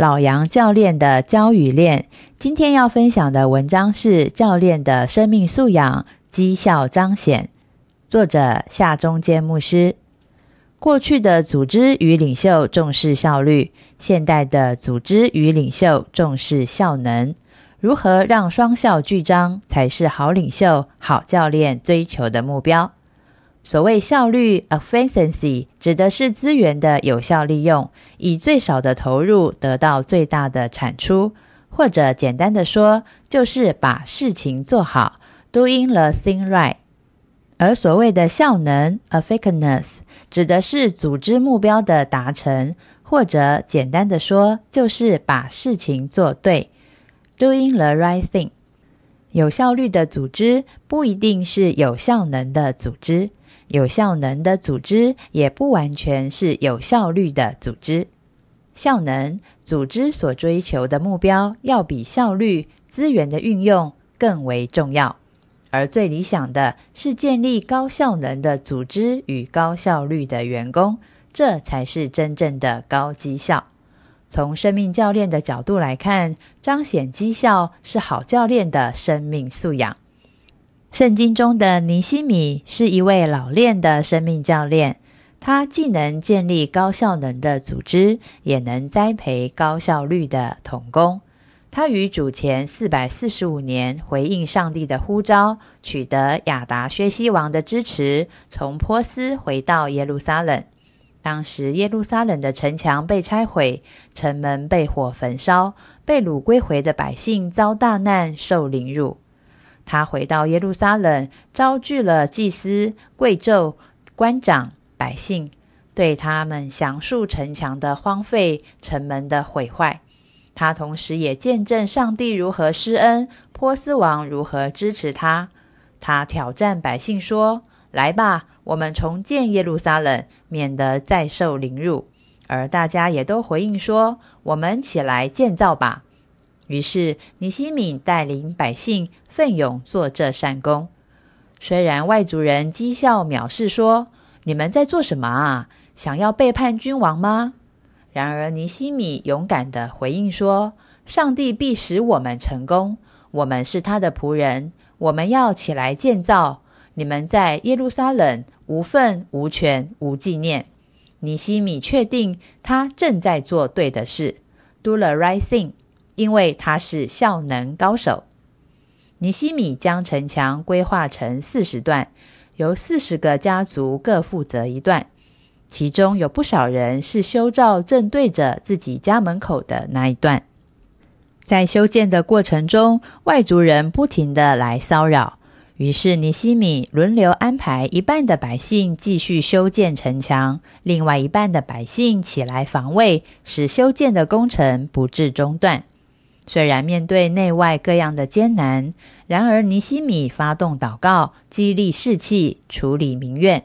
老杨教练的教与练，今天要分享的文章是教练的生命素养绩效彰显。作者夏中坚牧师。过去的组织与领袖重视效率，现代的组织与领袖重视效能。如何让双效俱彰，才是好领袖、好教练追求的目标。所谓效率 （efficiency） 指的是资源的有效利用，以最少的投入得到最大的产出，或者简单的说，就是把事情做好 （doing the thing right）。而所谓的效能 （effectiveness） 指的是组织目标的达成，或者简单的说，就是把事情做对 （doing the right thing）。有效率的组织不一定是有效能的组织。有效能的组织也不完全是有效率的组织。效能组织所追求的目标要比效率资源的运用更为重要，而最理想的是建立高效能的组织与高效率的员工，这才是真正的高绩效。从生命教练的角度来看，彰显绩效是好教练的生命素养。圣经中的尼西米是一位老练的生命教练，他既能建立高效能的组织，也能栽培高效率的童工。他于主前四百四十五年回应上帝的呼召，取得亚达薛西王的支持，从波斯回到耶路撒冷。当时耶路撒冷的城墙被拆毁，城门被火焚烧，被掳归回的百姓遭大难，受凌辱。他回到耶路撒冷，招聚了祭司、贵胄、官长、百姓，对他们详述城墙的荒废、城门的毁坏。他同时也见证上帝如何施恩，波斯王如何支持他。他挑战百姓说：“来吧，我们重建耶路撒冷，免得再受凌辱。”而大家也都回应说：“我们起来建造吧。”于是，尼西米带领百姓奋勇做这善功。虽然外族人讥笑藐视，说：“你们在做什么啊？想要背叛君王吗？”然而，尼西米勇敢的回应说：“上帝必使我们成功。我们是他的仆人，我们要起来建造。你们在耶路撒冷无份、无权、无纪念。”尼西米确定他正在做对的事，do the right thing。因为他是效能高手，尼西米将城墙规划成四十段，由四十个家族各负责一段，其中有不少人是修造正对着自己家门口的那一段。在修建的过程中，外族人不停的来骚扰，于是尼西米轮流安排一半的百姓继续修建城墙，另外一半的百姓起来防卫，使修建的工程不致中断。虽然面对内外各样的艰难，然而尼西米发动祷告，激励士气，处理民怨。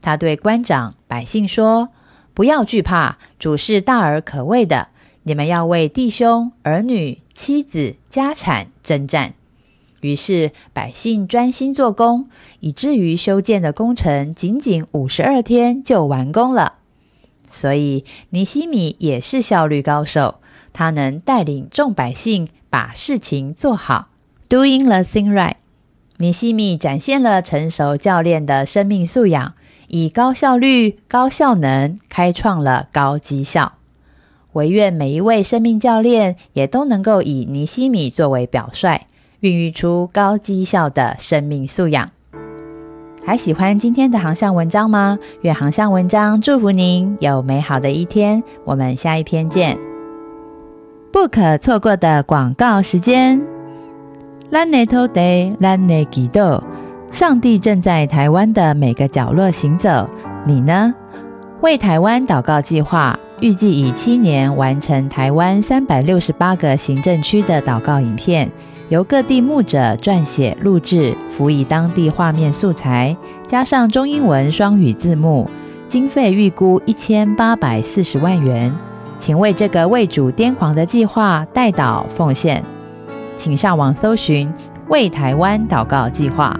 他对官长、百姓说：“不要惧怕，主是大而可畏的。你们要为弟兄、儿女、妻子、家产征战。”于是百姓专心做工，以至于修建的工程仅仅五十二天就完工了。所以尼西米也是效率高手。他能带领众百姓把事情做好，doing the thing right。尼西米展现了成熟教练的生命素养，以高效率、高效能开创了高绩效。唯愿每一位生命教练也都能够以尼西米作为表率，孕育出高绩效的生命素养。还喜欢今天的航向文章吗？愿航向文章祝福您有美好的一天。我们下一篇见。不可错过的广告时间。Lane t o Day Lane Gido，上帝正在台湾的每个角落行走，你呢？为台湾祷告计划预计以七年完成台湾三百六十八个行政区的祷告影片，由各地牧者撰写、录制，辅以当地画面素材，加上中英文双语字幕，经费预估一千八百四十万元。请为这个为主癫狂的计划代祷奉献，请上网搜寻“为台湾祷告计划”。